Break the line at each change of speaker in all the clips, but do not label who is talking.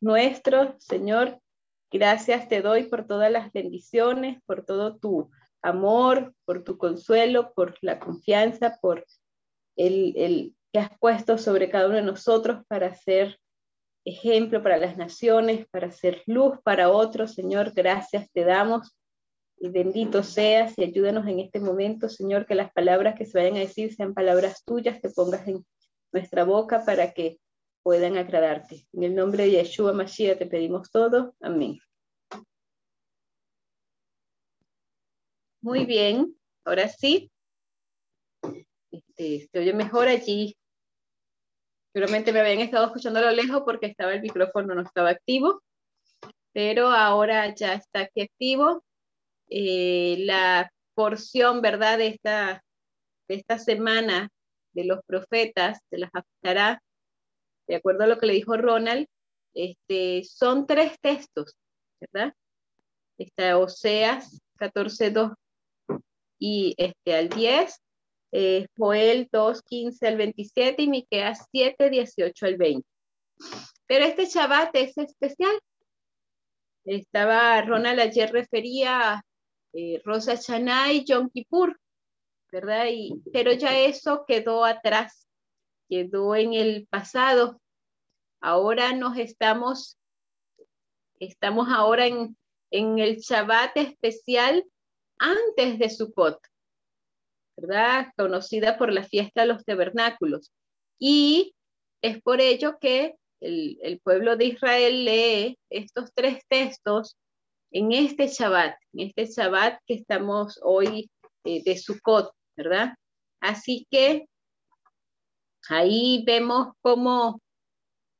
nuestro, Señor. Gracias te doy por todas las bendiciones, por todo tu amor, por tu consuelo, por la confianza, por el, el que has puesto sobre cada uno de nosotros para ser ejemplo para las naciones, para ser luz para otros. Señor, gracias te damos y bendito seas y ayúdanos en este momento, Señor, que las palabras que se vayan a decir sean palabras tuyas que pongas en nuestra boca para que puedan agradarte. En el nombre de Yeshua Mashiach te pedimos todo. Amén. Muy bien, ahora sí. Este, se oye mejor allí. Seguramente me habían estado escuchando a lo lejos porque estaba el micrófono, no estaba activo, pero ahora ya está aquí activo. Eh, la porción, ¿verdad?, de esta, de esta semana de los profetas, de las afectará, de acuerdo a lo que le dijo Ronald, este, son tres textos, ¿verdad? Está Oseas 14.2 y este, al 10, eh, Joel 2, 15 al 27 y Miqueas 7, 18 al 20. Pero este Shabbat es especial. Estaba, Ronald ayer refería eh, Rosa Chanay y Yom Kippur, ¿verdad? Y, pero ya eso quedó atrás, quedó en el pasado. Ahora nos estamos, estamos ahora en, en el Shabbat especial antes de Sukkot, ¿verdad? Conocida por la fiesta de los tabernáculos. Y es por ello que el, el, pueblo de Israel lee estos tres textos en este Shabbat, en este Shabbat que estamos hoy eh, de Sukkot, ¿verdad? Así que ahí vemos cómo,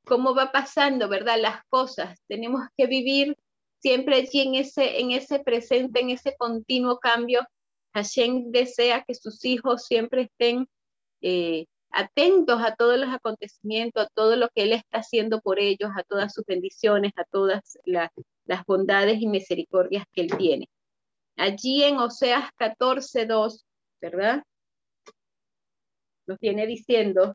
cómo va pasando, ¿verdad? Las cosas. Tenemos que vivir siempre allí en ese, en ese presente, en ese continuo cambio. Hashem desea que sus hijos siempre estén eh, atentos a todos los acontecimientos, a todo lo que Él está haciendo por ellos, a todas sus bendiciones, a todas las, las bondades y misericordias que Él tiene. Allí en Oseas 14.2, ¿verdad? Nos viene diciendo,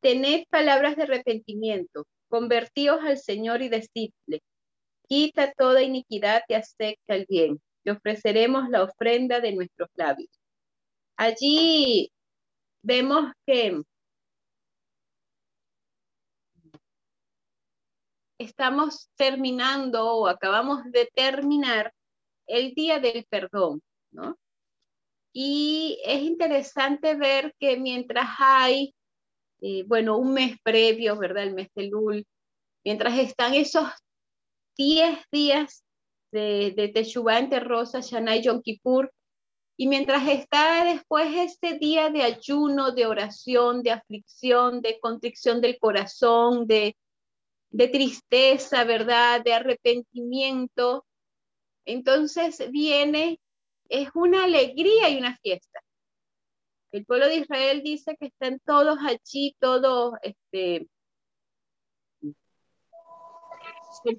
tened palabras de arrepentimiento, convertíos al Señor y decidle, quita toda iniquidad y acepta el bien, y ofreceremos la ofrenda de nuestros labios. Allí vemos que estamos terminando o acabamos de terminar el día del perdón, ¿no? Y es interesante ver que mientras hay, eh, bueno, un mes previo, ¿verdad? El mes de Lul, mientras están esos 10 días de, de entre Rosa, Shana y Yom Kippur, y mientras está después este día de ayuno, de oración, de aflicción, de contrición del corazón, de tristeza, ¿verdad? De arrepentimiento, entonces viene, es una alegría y una fiesta. El pueblo de Israel dice que están todos allí, todos este,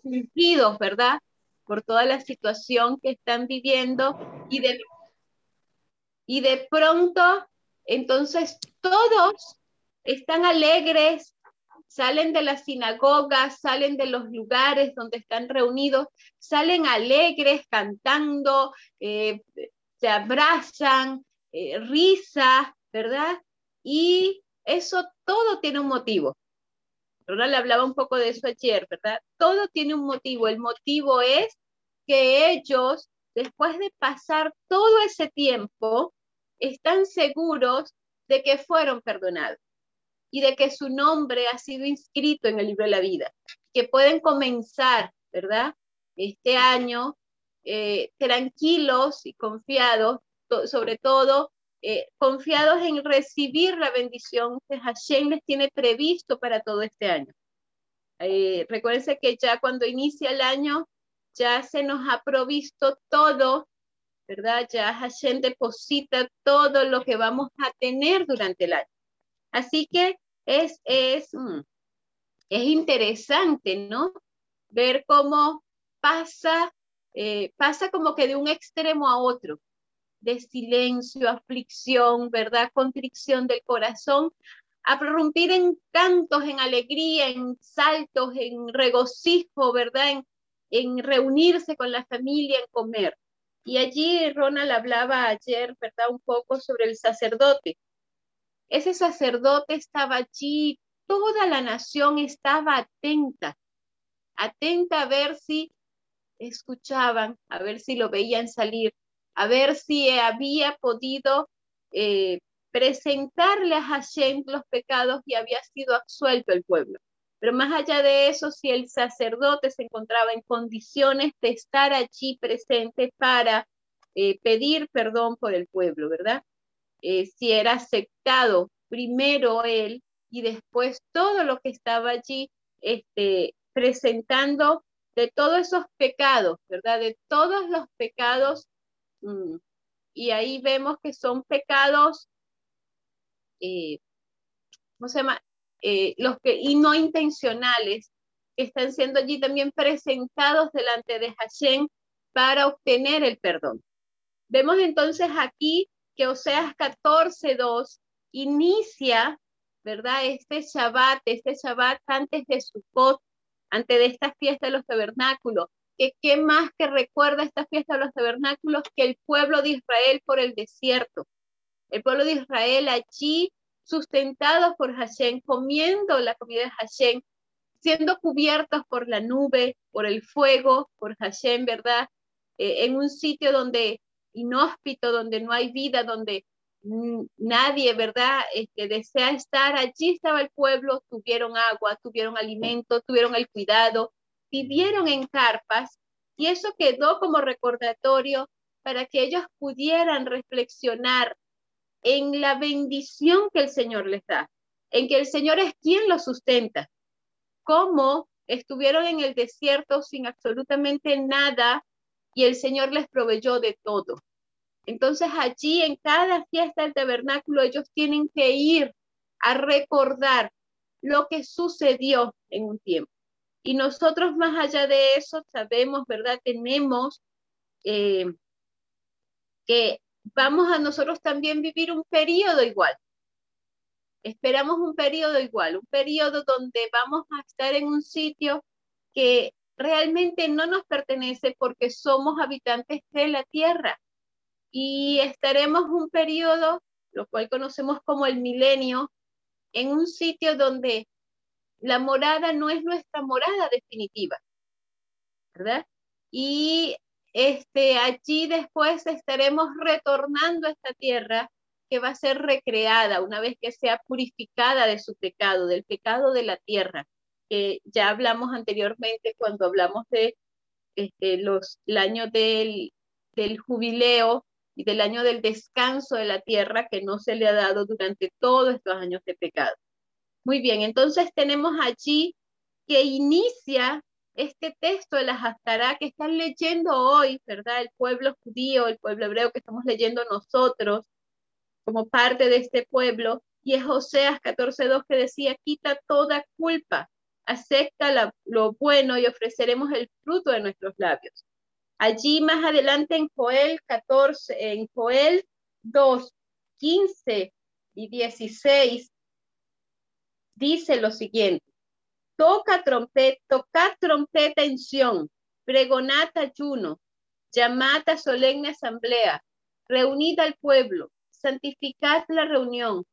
sentidos, ¿verdad? Por toda la situación que están viviendo y de, y de pronto, entonces todos están alegres, salen de las sinagogas, salen de los lugares donde están reunidos, salen alegres, cantando, eh, se abrazan, eh, risa, ¿verdad? Y eso todo tiene un motivo. Ronald hablaba un poco de eso ayer, ¿verdad? Todo tiene un motivo. El motivo es que ellos, después de pasar todo ese tiempo, están seguros de que fueron perdonados y de que su nombre ha sido inscrito en el libro de la vida, que pueden comenzar, ¿verdad? Este año eh, tranquilos y confiados, sobre todo eh, confiados en recibir la bendición que Hashem les tiene previsto para todo este año. Eh, recuérdense que ya cuando inicia el año, ya se nos ha provisto todo, ¿verdad? Ya Hashem deposita todo lo que vamos a tener durante el año. Así que es, es, mm, es interesante, ¿no? Ver cómo pasa, eh, pasa como que de un extremo a otro, de silencio, aflicción, ¿verdad? Contrición del corazón, a prorrumpir en cantos, en alegría, en saltos, en regocijo, ¿verdad? En, en reunirse con la familia, en comer. Y allí Ronald hablaba ayer, ¿verdad? Un poco sobre el sacerdote. Ese sacerdote estaba allí, toda la nación estaba atenta, atenta a ver si escuchaban, a ver si lo veían salir, a ver si había podido eh, presentarle a Hashem los pecados y había sido absuelto el pueblo. Pero más allá de eso, si el sacerdote se encontraba en condiciones de estar allí presente para eh, pedir perdón por el pueblo, ¿verdad? Eh, si era aceptado primero él y después todo lo que estaba allí este, presentando de todos esos pecados, ¿verdad? De todos los pecados. Mm, y ahí vemos que son pecados eh, ¿cómo se llama? Eh, los que, y no intencionales, que están siendo allí también presentados delante de Hashem para obtener el perdón. Vemos entonces aquí que Oseas 14.2 inicia, ¿verdad? Este Shabbat, este Shabbat antes de Sukkot, antes de esta fiesta de los tabernáculos, que qué más que recuerda esta fiesta de los tabernáculos que el pueblo de Israel por el desierto, el pueblo de Israel allí sustentados por Hashem, comiendo la comida de Hashem, siendo cubiertos por la nube, por el fuego, por Hashem, ¿verdad? Eh, en un sitio donde inhóspito, donde no hay vida, donde nadie, ¿verdad? Este, desea estar. Allí estaba el pueblo, tuvieron agua, tuvieron alimento, tuvieron el cuidado, vivieron en carpas y eso quedó como recordatorio para que ellos pudieran reflexionar en la bendición que el Señor les da, en que el Señor es quien los sustenta. Cómo estuvieron en el desierto sin absolutamente nada y el Señor les proveyó de todo. Entonces allí en cada fiesta del tabernáculo ellos tienen que ir a recordar lo que sucedió en un tiempo. Y nosotros más allá de eso sabemos, ¿verdad? Tenemos eh, que vamos a nosotros también vivir un periodo igual. Esperamos un periodo igual, un periodo donde vamos a estar en un sitio que realmente no nos pertenece porque somos habitantes de la tierra. Y estaremos un periodo, lo cual conocemos como el milenio, en un sitio donde la morada no es nuestra morada definitiva, ¿verdad? Y este, allí después estaremos retornando a esta tierra que va a ser recreada una vez que sea purificada de su pecado, del pecado de la tierra, que ya hablamos anteriormente cuando hablamos de este, los, el año del, del jubileo y del año del descanso de la tierra que no se le ha dado durante todos estos años de pecado. Muy bien, entonces tenemos allí que inicia este texto de la Haftará que están leyendo hoy, ¿verdad? El pueblo judío, el pueblo hebreo que estamos leyendo nosotros como parte de este pueblo, y es Oseas 14.2 que decía, quita toda culpa, acepta lo bueno y ofreceremos el fruto de nuestros labios. Allí más adelante en Joel 14, en Joel 2, 15 y 16, dice lo siguiente toca trompeta, tocad trompeta en Sión, pregonad ayuno, llamad solemne asamblea, reunid al pueblo, santificad la reunión,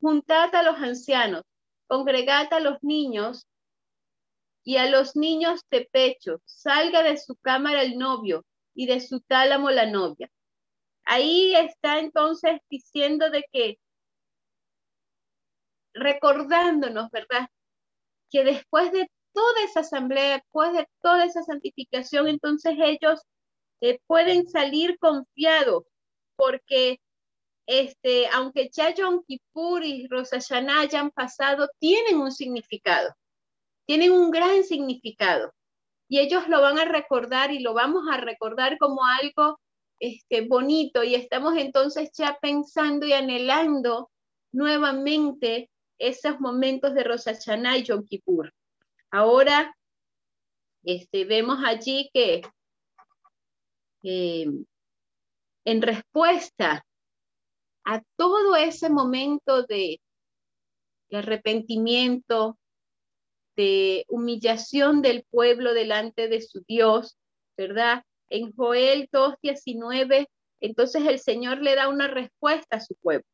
juntad a los ancianos, congregad a los niños y a los niños de pecho, salga de su cámara el novio y de su tálamo la novia. Ahí está entonces diciendo de que recordándonos, ¿verdad? que después de toda esa asamblea, después de toda esa santificación, entonces ellos eh, pueden salir confiados, porque este, aunque ya Yom Kippur y Rosh Hashanah hayan pasado, tienen un significado, tienen un gran significado. Y ellos lo van a recordar y lo vamos a recordar como algo este, bonito. Y estamos entonces ya pensando y anhelando nuevamente esos momentos de Rosh y Yom Kippur. Ahora este, vemos allí que en respuesta a todo ese momento de, de arrepentimiento, de humillación del pueblo delante de su Dios, ¿verdad? En Joel 2.19, entonces el Señor le da una respuesta a su pueblo.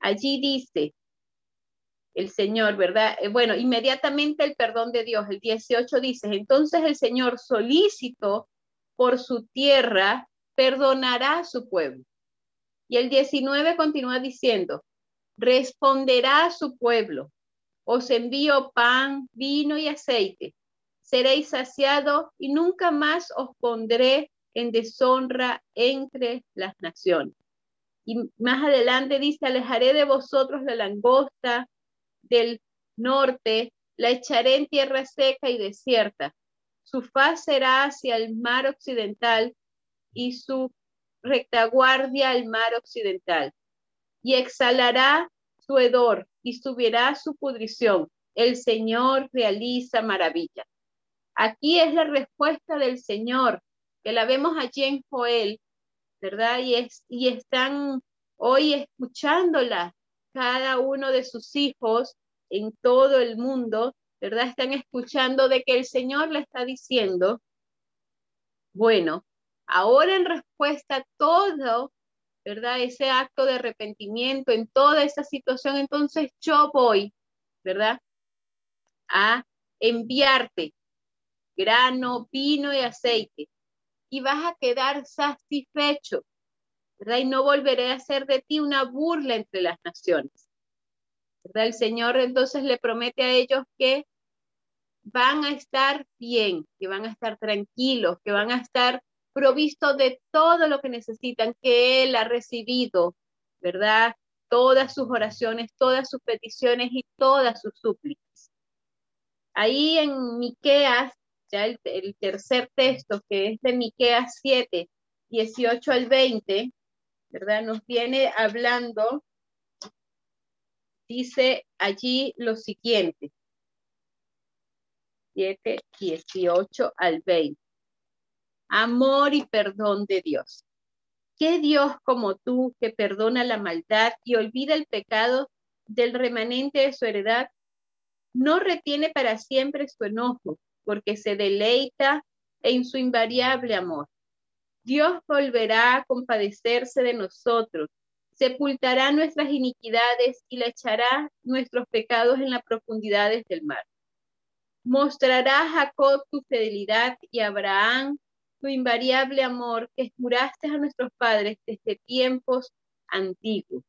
Allí dice el Señor, ¿verdad? Eh, bueno, inmediatamente el perdón de Dios. El 18 dice, entonces el Señor solícito por su tierra perdonará a su pueblo. Y el 19 continúa diciendo, responderá a su pueblo, os envío pan, vino y aceite. Seréis saciados y nunca más os pondré en deshonra entre las naciones. Y más adelante dice, alejaré de vosotros la langosta del norte, la echaré en tierra seca y desierta. Su faz será hacia el mar occidental y su retaguardia al mar occidental. Y exhalará su hedor y subirá su pudrición. El Señor realiza maravilla. Aquí es la respuesta del Señor, que la vemos allí en Joel, ¿verdad? Y, es, y están hoy escuchándola cada uno de sus hijos en todo el mundo, ¿verdad? Están escuchando de que el Señor le está diciendo, bueno, ahora en respuesta a todo ¿verdad? Ese acto de arrepentimiento en toda esa situación, entonces yo voy, ¿verdad? A enviarte grano, vino y aceite y vas a quedar satisfecho, Y no volveré a hacer de ti una burla entre las naciones. El Señor entonces le promete a ellos que van a estar bien, que van a estar tranquilos, que van a estar provisto de todo lo que necesitan, que Él ha recibido, ¿verdad? Todas sus oraciones, todas sus peticiones y todas sus súplicas. Ahí en Miqueas, ya el, el tercer texto, que es de Miqueas 7, 18 al 20, ¿verdad? Nos viene hablando, dice allí lo siguiente. 7, 18 al 20 amor y perdón de Dios. ¿Qué Dios como tú que perdona la maldad y olvida el pecado del remanente de su heredad, no retiene para siempre su enojo, porque se deleita en su invariable amor? Dios volverá a compadecerse de nosotros, sepultará nuestras iniquidades y le echará nuestros pecados en las profundidades del mar. Mostrará a Jacob tu fidelidad y a Abraham tu invariable amor que juraste a nuestros padres desde tiempos antiguos.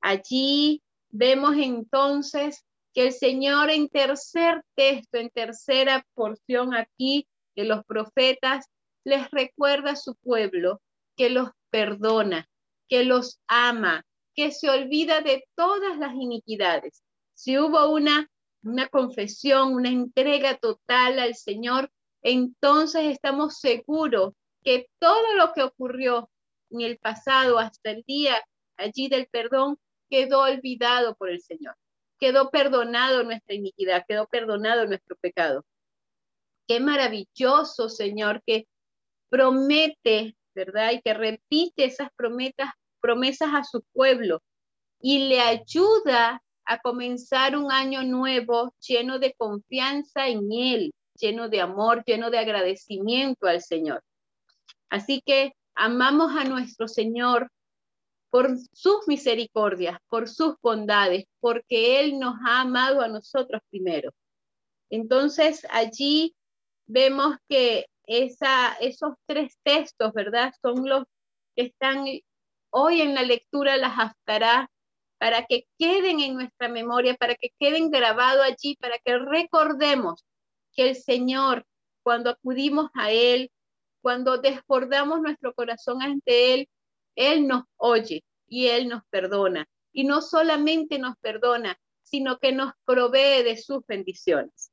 Allí vemos entonces que el Señor en tercer texto, en tercera porción aquí de los profetas, les recuerda a su pueblo que los perdona, que los ama, que se olvida de todas las iniquidades. Si hubo una, una confesión, una entrega total al Señor, entonces estamos seguros que todo lo que ocurrió en el pasado hasta el día allí del perdón quedó olvidado por el Señor. Quedó perdonado nuestra iniquidad, quedó perdonado nuestro pecado. Qué maravilloso, Señor, que promete, ¿verdad? Y que repite esas promesas, promesas a su pueblo y le ayuda a comenzar un año nuevo lleno de confianza en Él, lleno de amor, lleno de agradecimiento al Señor. Así que amamos a nuestro Señor por sus misericordias, por sus bondades, porque Él nos ha amado a nosotros primero. Entonces allí vemos que esa, esos tres textos, ¿verdad? Son los que están hoy en la lectura, las haftará, para que queden en nuestra memoria, para que queden grabados allí, para que recordemos que el Señor, cuando acudimos a Él, cuando desbordamos nuestro corazón ante Él, Él nos oye y Él nos perdona. Y no solamente nos perdona, sino que nos provee de sus bendiciones.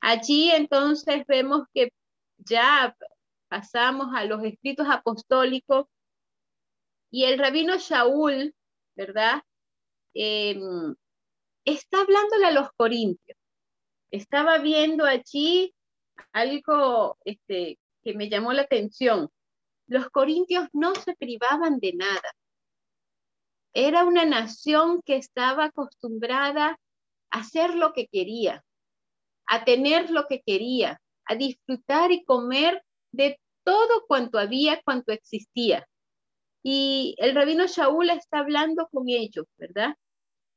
Allí entonces vemos que ya pasamos a los escritos apostólicos y el rabino Shaul, ¿verdad? Em, está hablándole a los corintios estaba viendo allí algo este, que me llamó la atención. Los corintios no se privaban de nada. era una nación que estaba acostumbrada a hacer lo que quería, a tener lo que quería, a disfrutar y comer de todo cuanto había, cuanto existía. Y el rabino Shaul está hablando con ellos, ¿verdad?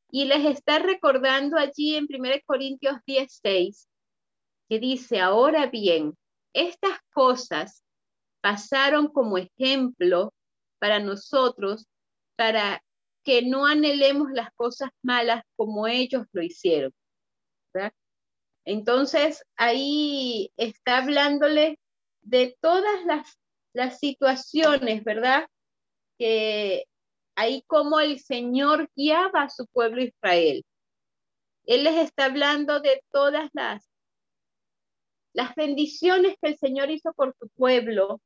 Y les está recordando allí en 1 Corintios 16, que dice, ahora bien, estas cosas pasaron como ejemplo para nosotros, para que no anhelemos las cosas malas como ellos lo hicieron. Entonces, ahí está hablándole de todas las, las situaciones, ¿verdad? Que ahí como el Señor guiaba a su pueblo Israel. Él les está hablando de todas las, las bendiciones que el Señor hizo por su pueblo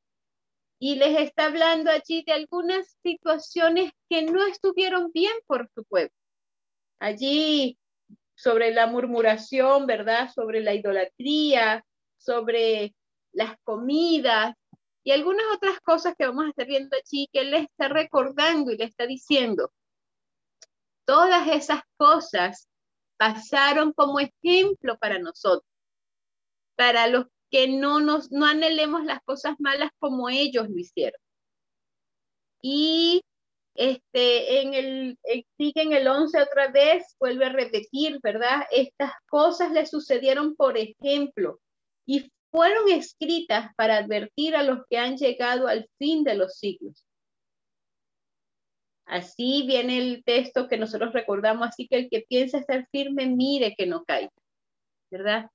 y les está hablando allí de algunas situaciones que no estuvieron bien por su pueblo. Allí sobre la murmuración, ¿verdad? Sobre la idolatría, sobre las comidas y algunas otras cosas que vamos a estar viendo allí que él le está recordando y le está diciendo. Todas esas cosas pasaron como ejemplo para nosotros, para los que no nos no anhelemos las cosas malas como ellos lo hicieron. Y este, en el, sigue en el 11 otra vez, vuelve a repetir, ¿verdad? Estas cosas le sucedieron por ejemplo y fueron escritas para advertir a los que han llegado al fin de los siglos. Así viene el texto que nosotros recordamos, así que el que piensa estar firme, mire que no caiga, ¿verdad?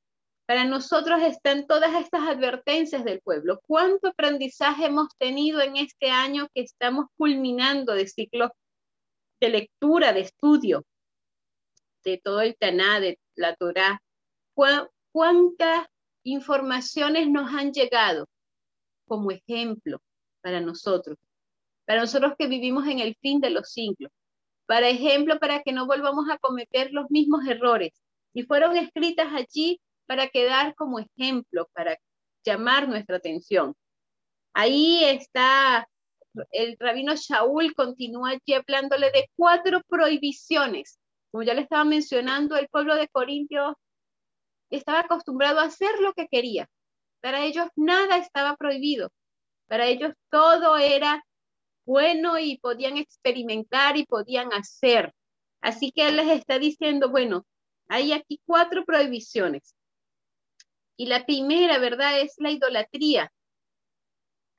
Para nosotros están todas estas advertencias del pueblo. ¿Cuánto aprendizaje hemos tenido en este año que estamos culminando de ciclo de lectura, de estudio de todo el Taná, de la Torá? ¿Cuántas informaciones nos han llegado como ejemplo para nosotros? Para nosotros que vivimos en el fin de los siglos. Para ejemplo, para que no volvamos a cometer los mismos errores. Y fueron escritas allí para quedar como ejemplo, para llamar nuestra atención. Ahí está el rabino Shaul, continúa allí hablándole de cuatro prohibiciones. Como ya le estaba mencionando, el pueblo de Corintios estaba acostumbrado a hacer lo que quería. Para ellos nada estaba prohibido. Para ellos todo era bueno y podían experimentar y podían hacer. Así que él les está diciendo, bueno, hay aquí cuatro prohibiciones. Y la primera, ¿verdad? Es la idolatría.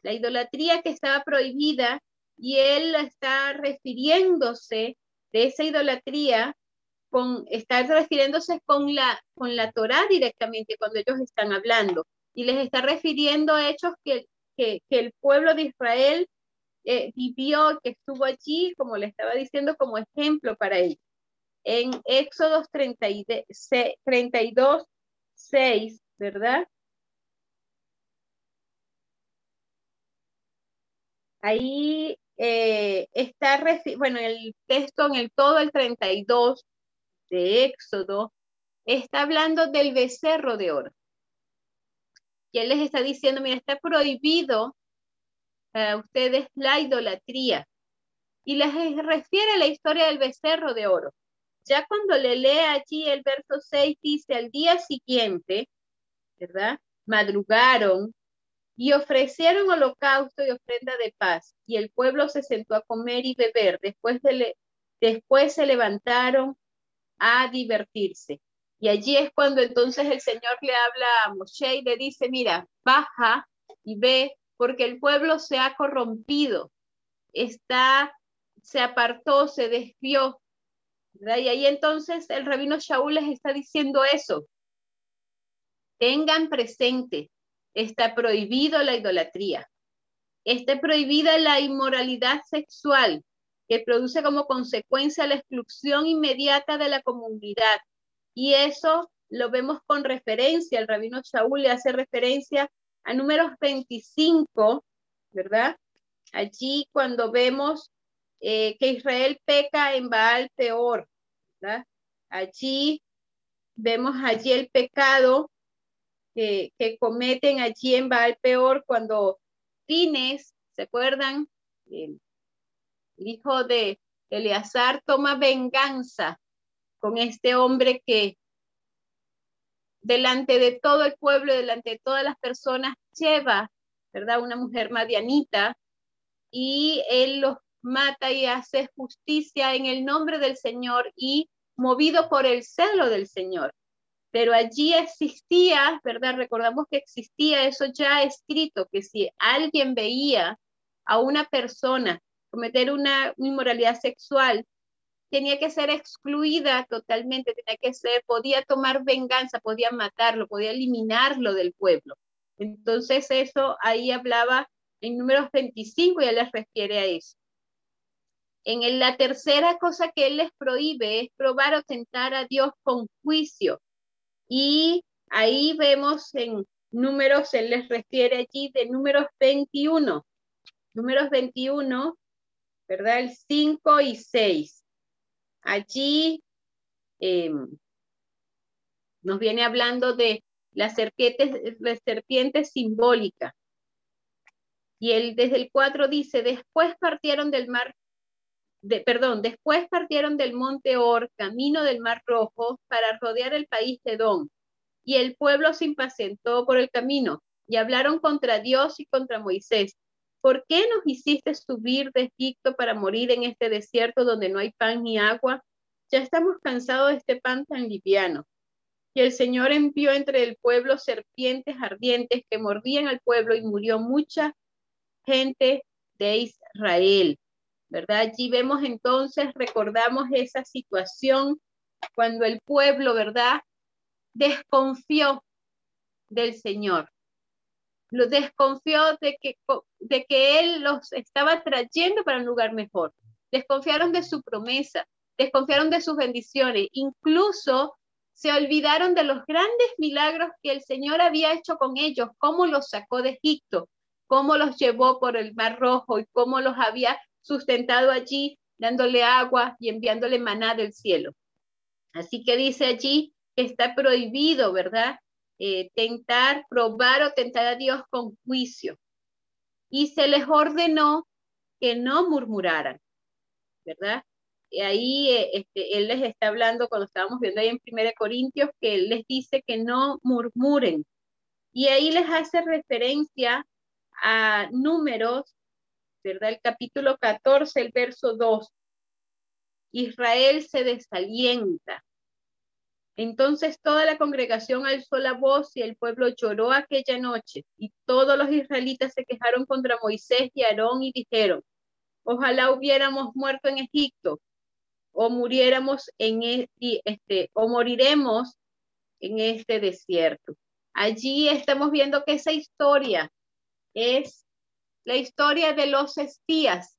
La idolatría que estaba prohibida y él está refiriéndose de esa idolatría con, está refiriéndose con la, con la Torah directamente cuando ellos están hablando y les está refiriendo a hechos que, que, el pueblo de Israel eh, vivió, que estuvo allí, como le estaba diciendo, como ejemplo para ellos. En Éxodos 32, 6 ¿verdad? Ahí eh, está, bueno, el texto en el todo el 32 de Éxodo está hablando del becerro de oro. Y él les está diciendo, mira, está prohibido a ustedes la idolatría. Y les refiere a la historia del becerro de oro. Ya cuando le lee allí el verso 6, dice, al día siguiente, ¿verdad? Madrugaron y ofrecieron holocausto y ofrenda de paz, y el pueblo se sentó a comer y beber. Después, se levantaron a divertirse. Y allí es cuando entonces el Señor le habla a Moshe y le dice, mira, baja y ve, porque el pueblo se ha corrompido, está, se apartó, se desvió. Y ahí entonces el rabino Shaul les está diciendo eso, Tengan presente, está prohibido la idolatría, está prohibida la inmoralidad sexual, que produce como consecuencia la exclusión inmediata de la comunidad. Y eso lo vemos con referencia, el rabino Shaul le hace referencia a números 25, ¿verdad? Allí cuando vemos eh, que Israel peca en Baal Peor, ¿verdad? Allí vemos allí el pecado que, cometen allí en Baal Peor cuando Fines, ¿se acuerdan? El, hijo de, Eleazar toma venganza con este hombre que delante de todo el pueblo, delante de todas las personas, lleva, ¿verdad? Una mujer madianita y él los mata y hace justicia en el nombre del Señor y movido por el celo del Señor. Pero allí existía, ¿verdad? Recordamos que existía eso ya escrito, que si alguien veía a una persona cometer una inmoralidad sexual, tenía que ser excluida totalmente, tenía que ser, podía tomar venganza, podía matarlo, podía eliminarlo del pueblo. Entonces eso ahí hablaba en números 25, ya les refiere a eso. En la tercera cosa que él les prohíbe es probar o tentar a Dios con juicio. Y ahí vemos en números, él les refiere allí de números 21. Números 21, ¿verdad? El 5 y 6. Allí em, nos viene hablando de la serpiente, la serpiente simbólica. Y él desde el 4 dice, después partieron del mar, perdón, después partieron del monte Or, camino del mar rojo, para rodear el país de Don. Y el pueblo se impacientó por el camino y hablaron contra Dios y contra Moisés. ¿Por qué nos hiciste subir de Egipto para morir en este desierto donde no hay pan ni agua? Ya estamos cansados de este pan tan liviano. Y el Señor envió entre el pueblo serpientes ardientes que mordían al pueblo y murió mucha gente de Israel. ¿Verdad? Allí vemos entonces, recordamos esa situación cuando el pueblo, ¿verdad? Desconfió del Señor. Lo desconfió de que, de que Él los estaba trayendo para un lugar mejor. Desconfiaron de su promesa, desconfiaron de sus bendiciones, incluso se olvidaron de los grandes milagros que el Señor había hecho con ellos, cómo los sacó de Egipto, cómo los llevó por el Mar Rojo y cómo los había sustentado allí, dándole agua y enviándole maná del cielo. Así que dice allí que está prohibido, ¿verdad? Eh, tentar, probar o tentar a Dios con juicio. Y se les ordenó que no murmuraran, ¿verdad? ahí eh, este, él les está hablando, cuando estábamos viendo ahí en 1 Corintios, que él les dice que no murmuren. Y ahí les hace referencia a números, ¿verdad? El capítulo 14, el verso 2. Israel se desalienta. Entonces toda la congregación alzó la voz y el pueblo lloró aquella noche. Y todos los israelitas se quejaron contra Moisés y Aarón y dijeron, ojalá hubiéramos muerto en Egipto o muriéramos en e, este, o moriremos en este desierto. Allí estamos viendo que esa historia es la historia de los espías,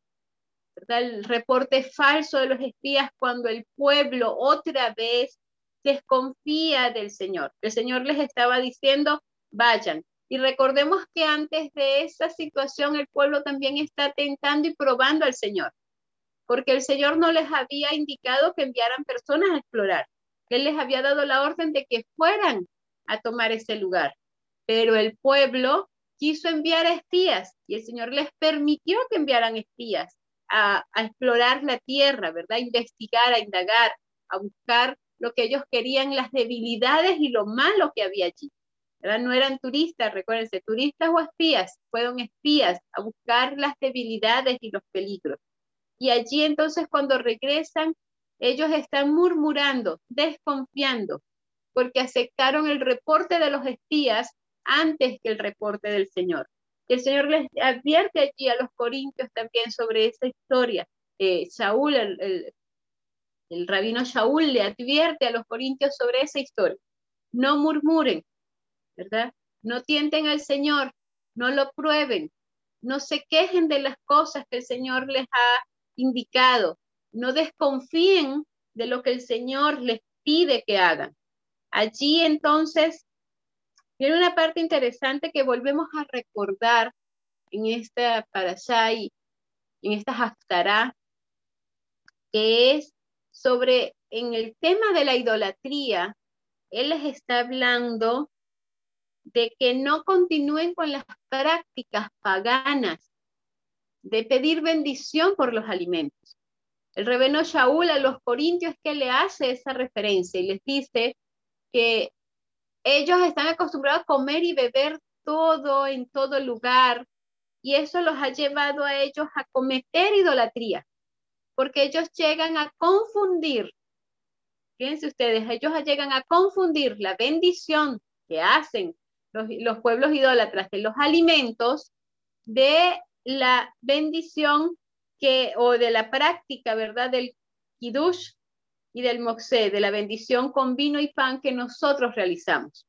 el reporte falso de los espías cuando el pueblo otra vez desconfía del Señor. El Señor les estaba diciendo, vayan. Y recordemos que antes de esa situación el pueblo también está tentando y probando al Señor porque el Señor no les había indicado que enviaran personas a explorar. Él les había dado la orden de que fueran a tomar ese lugar. Pero el pueblo quiso enviar espías y el Señor les permitió que enviaran espías a, explorar la tierra, ¿verdad? A investigar, a indagar, a buscar lo que ellos querían, las debilidades y lo malo que había allí. ¿verdad? No eran turistas, recuérdense, turistas o espías, fueron espías a buscar las debilidades y los peligros. Y allí entonces cuando regresan, ellos están murmurando, desconfiando, porque aceptaron el reporte de los espías antes que el reporte del Señor. El Señor les advierte allí a los corintios también sobre esa historia. Saúl, el, rabino Shaul le advierte a los corintios sobre esa historia. No murmuren, ¿verdad? No tienten al Señor, no lo prueben, no se quejen de las cosas que el Señor les ha indicado. No desconfíen de lo que el Señor les pide que hagan. Allí entonces viene una parte interesante que volvemos a recordar en esta parasha y en esta haftará, que es sobre en el tema de la idolatría, él les está hablando de que no continúen con las prácticas paganas de pedir bendición por los alimentos. El rebeno Shaul a los corintios que le hace esa referencia y les dice que ellos están acostumbrados a comer y beber todo en todo lugar y eso los ha llevado a ellos a cometer idolatría, porque ellos llegan a confundir, fíjense ustedes, ellos llegan a confundir la bendición que hacen los, los pueblos idólatras de los alimentos de la bendición que, o de la práctica, ¿verdad? Del kiddush y del moxé, de la bendición con vino y pan que nosotros realizamos.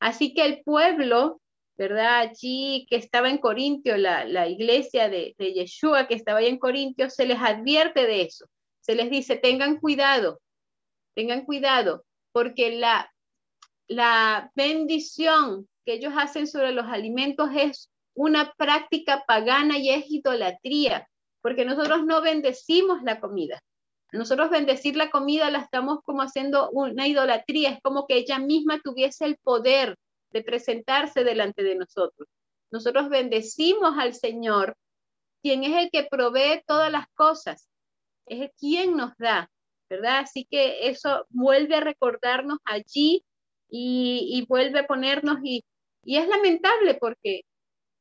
Así que el pueblo, ¿verdad? Allí que estaba en Corintio, la, la iglesia de, de Yeshua que estaba ahí en Corintio, se les advierte de eso. Se les dice, tengan cuidado, tengan cuidado, porque la, la bendición que ellos hacen sobre los alimentos es una práctica pagana y es idolatría, porque nosotros no bendecimos la comida. Nosotros bendecir la comida la estamos como haciendo una idolatría, es como que ella misma tuviese el poder de presentarse delante de nosotros. Nosotros bendecimos al Señor, quien es el que provee todas las cosas, es el quien nos da, ¿verdad? Así que eso vuelve a recordarnos allí y, vuelve a ponernos y, y es lamentable porque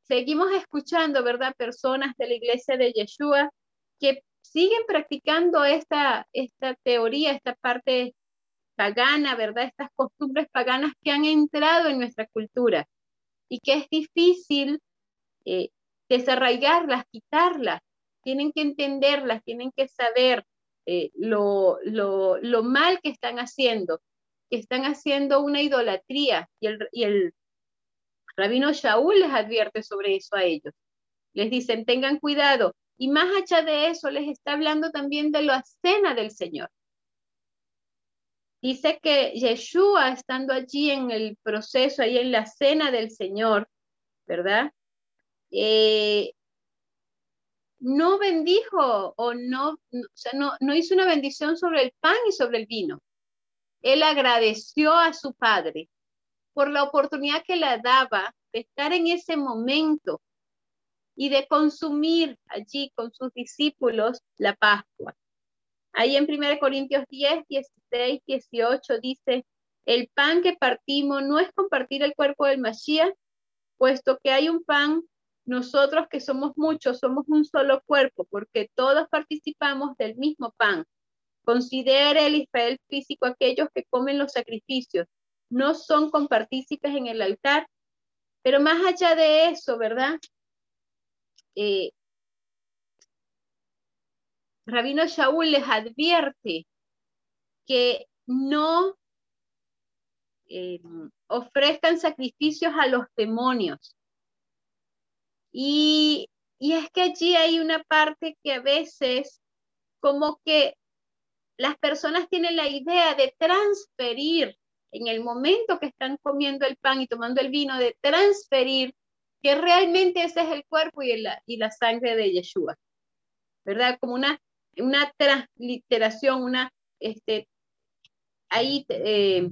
seguimos escuchando, ¿verdad? Personas de la iglesia de Yeshua que siguen practicando esta, esta teoría, esta parte pagana, ¿verdad? Estas costumbres paganas que han entrado en nuestra cultura y que es difícil eh, desarraigarlas, quitarlas. Tienen que entenderlas, tienen que saber eh, lo, lo, lo, mal que están haciendo, que están haciendo una idolatría y el, y el Rabino Shaul les advierte sobre eso a ellos. Les dicen, tengan cuidado. Y más allá de eso, les está hablando también de la cena del Señor. Dice que Yeshua, estando allí en el proceso, ahí en la cena del Señor, ¿verdad? Eh, no bendijo o no, o sea, no, no hizo una bendición sobre el pan y sobre el vino. Él agradeció a su padre por la oportunidad que le daba de estar en ese momento y de consumir allí con sus discípulos la Pascua. Ahí en 1 Corintios 10, 16, 18 dice, el pan que partimos no es compartir el cuerpo del Mashiach, puesto que hay un pan, nosotros que somos muchos, somos un solo cuerpo, porque todos participamos del mismo pan. Considere el Israel físico aquellos que comen los sacrificios, no son compartícipes en el altar. Pero más allá de eso, ¿verdad? Eh, Rabino Shaul les advierte que no eh, ofrezcan sacrificios a los demonios. Y, y es que allí hay una parte que a veces como que las personas tienen la idea de transferir en el momento que están comiendo el pan y tomando el vino, de transferir que realmente ese es el cuerpo y, y la sangre de Yeshua, ¿verdad? Como una, una transliteración, una, este, ahí eh,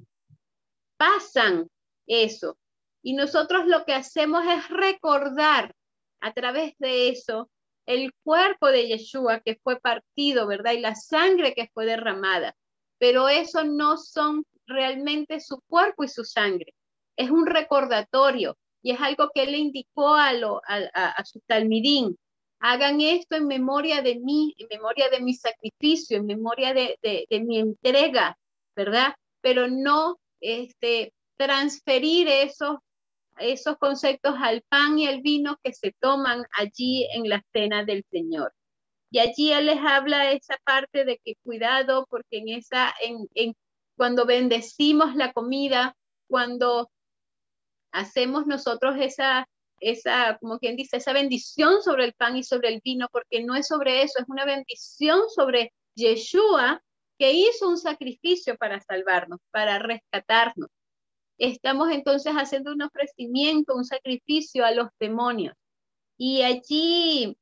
pasan eso. Y nosotros lo que hacemos es recordar a través de eso el cuerpo de Yeshua que fue partido, ¿verdad? Y la sangre que fue derramada. Pero eso no son realmente su cuerpo y su sangre. Es un recordatorio y es algo que él le indicó a, lo, a, su talmidín. Hagan esto en memoria de mí, en memoria de mi sacrificio, en memoria de, mi entrega, ¿verdad? Pero no este, transferir esos, conceptos al pan y al vino que se toman allí en la cena del Señor. Y allí él les habla esa parte de que cuidado, porque en esa, en cuando bendecimos la comida, cuando hacemos nosotros esa, esa, como quien dice, esa bendición sobre el pan y sobre el vino, porque no es sobre eso, es una bendición sobre Yeshua que hizo un sacrificio para salvarnos, para rescatarnos. Estamos entonces haciendo un ofrecimiento, un sacrificio a los demonios. Y allí,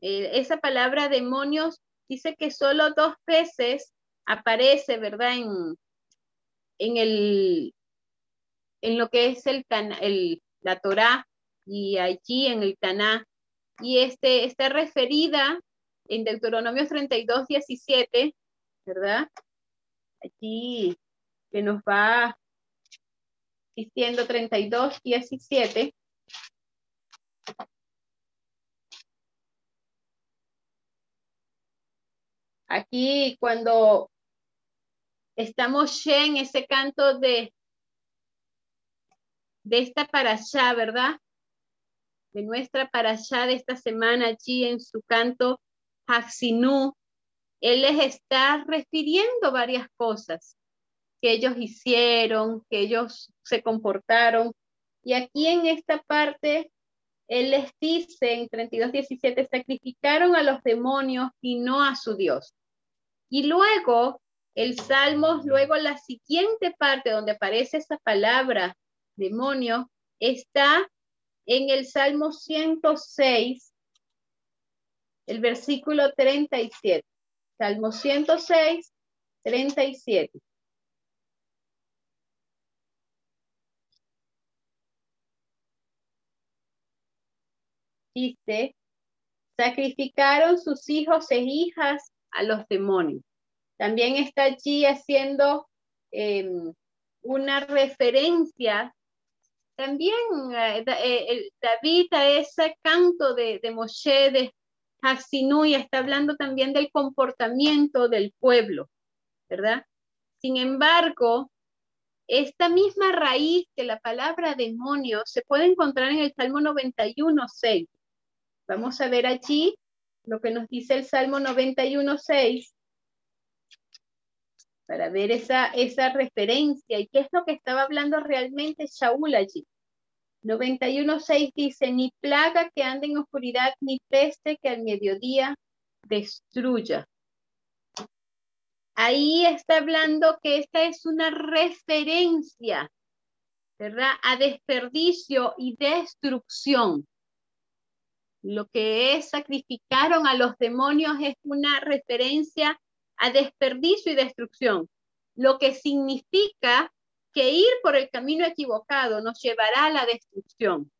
eh, esa palabra demonios dice que solo dos veces aparece, ¿verdad? En, en, el, en lo que es el, el, la Torá y allí en el Taná. Y este, está referida en Deuteronomio 32, 17, ¿verdad? Aquí que nos va diciendo 32, 17. Aquí cuando estamos en ese canto de, de esta para allá, ¿verdad? De nuestra para allá de esta semana allí en su canto Haxinú, él les está refiriendo varias cosas que ellos hicieron, que ellos se comportaron. Y aquí en esta parte, él les dice en 32.17, sacrificaron a los demonios y no a su Dios. Y luego, el Salmo, luego la siguiente parte donde aparece esa palabra demonio, está en el Salmo 106, el versículo 37. Salmo 106, 37. Dice, sacrificaron sus hijos e hijas a los demonios. También está allí haciendo em, una referencia también eh, eh, David ese canto de, de Moshe de y está hablando también del comportamiento del pueblo, ¿verdad? Sin embargo, esta misma raíz que la palabra demonio se puede encontrar en el Salmo 91, 6. Vamos a ver allí lo que nos dice el Salmo 91, 6 para ver esa, esa referencia y qué es lo que estaba hablando realmente Shaul allí. 91.6 dice, ni plaga que ande en oscuridad, ni peste que al mediodía destruya. Ahí está hablando que esta es una referencia, ¿verdad? A desperdicio y destrucción. Lo que es sacrificaron a los demonios es una referencia a desperdicio y destrucción, lo que significa que ir por el camino equivocado nos llevará a la destrucción.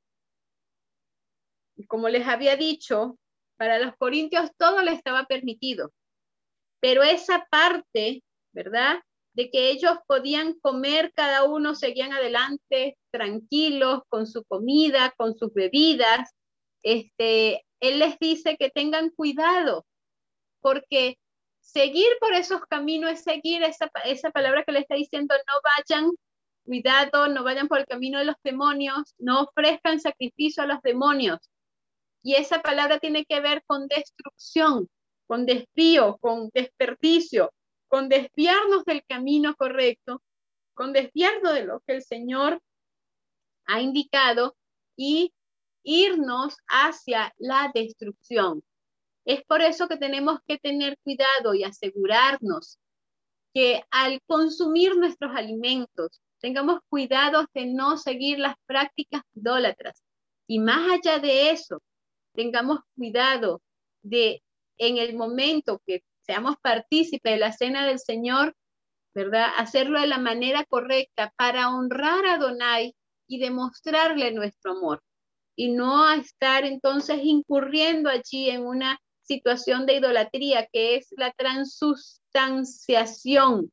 Y como les había dicho, para los corintios todo le estaba permitido, pero esa parte, ¿verdad? De que ellos podían comer, cada uno seguían adelante tranquilos con su comida, con sus bebidas. Este, él les dice que tengan cuidado, porque seguir por esos caminos es seguir esa, esa palabra que le está diciendo, no vayan, cuidado, no vayan por el camino de los demonios, no ofrezcan sacrificio a los demonios. Y esa palabra tiene que ver con destrucción, con desvío, con desperdicio, con desviarnos del camino correcto, con desviarnos de lo que el Señor ha indicado y irnos hacia la destrucción. Es por eso que tenemos que tener cuidado y asegurarnos que al consumir nuestros alimentos tengamos cuidado de no seguir las prácticas idólatras. Y más allá de eso, tengamos cuidado de en el momento que seamos partícipes de la cena del Señor, ¿verdad? Hacerlo de la manera correcta para honrar a Donai y demostrarle nuestro amor. Y no estar entonces incurriendo allí en una situación de idolatría, que es la transustanciación,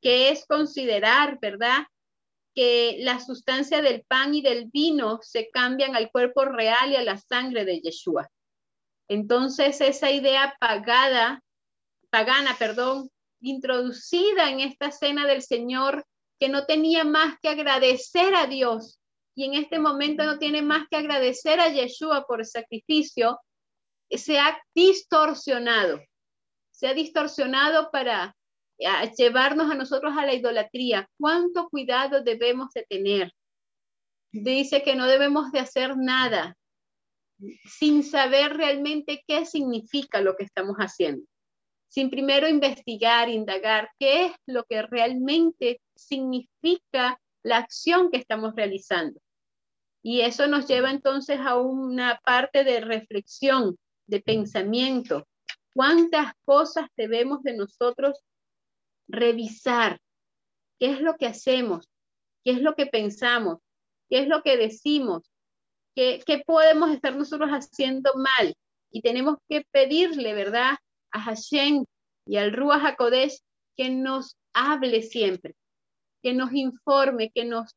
que es considerar, ¿verdad? Que la sustancia del pan y del vino se cambian al cuerpo real y a la sangre de Yeshua. Entonces, esa idea pagada, pagana, perdón, introducida en esta cena del Señor, que no tenía más que agradecer a Dios y en este momento no tiene más que agradecer a Yeshua por el sacrificio, se ha distorsionado, se ha distorsionado para llevarnos a nosotros a la idolatría. ¿Cuánto cuidado debemos de tener? Dice que no debemos de hacer nada sin saber realmente qué significa lo que estamos haciendo, sin primero investigar, indagar qué es lo que realmente significa la acción que estamos realizando. Y eso nos lleva entonces a una parte de reflexión de pensamiento. ¿Cuántas cosas debemos de nosotros revisar? ¿Qué es lo que hacemos? ¿Qué es lo que pensamos? ¿Qué es lo que decimos? ¿Qué, qué podemos estar nosotros haciendo mal? Y tenemos que pedirle, ¿verdad? A Hashem y al Ruach HaKodesh que nos hable siempre, que nos informe, que nos,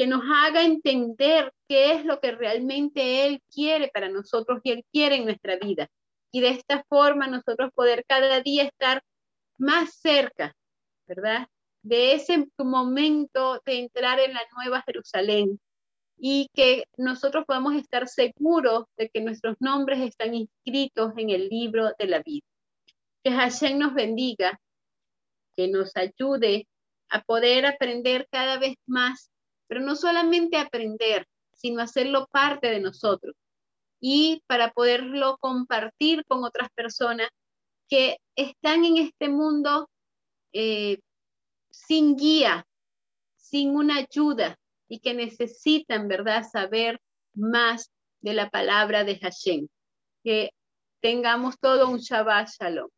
que nos haga entender qué es lo que realmente Él quiere para nosotros y Él quiere en nuestra vida. Y de esta forma nosotros poder cada día estar más cerca, ¿verdad? De ese momento de entrar en la nueva Jerusalén y que nosotros podamos estar seguros de que nuestros nombres están inscritos en el libro de la vida. Que Hashem nos bendiga que nos ayude a poder aprender cada vez más, pero no solamente aprender, sino hacerlo parte de nosotros y para poderlo compartir con otras personas que están en este mundo eh, sin guía, sin una ayuda y que necesitan, ¿verdad?, saber más de la palabra de Hashem. Que tengamos todo un Shabbat Shalom.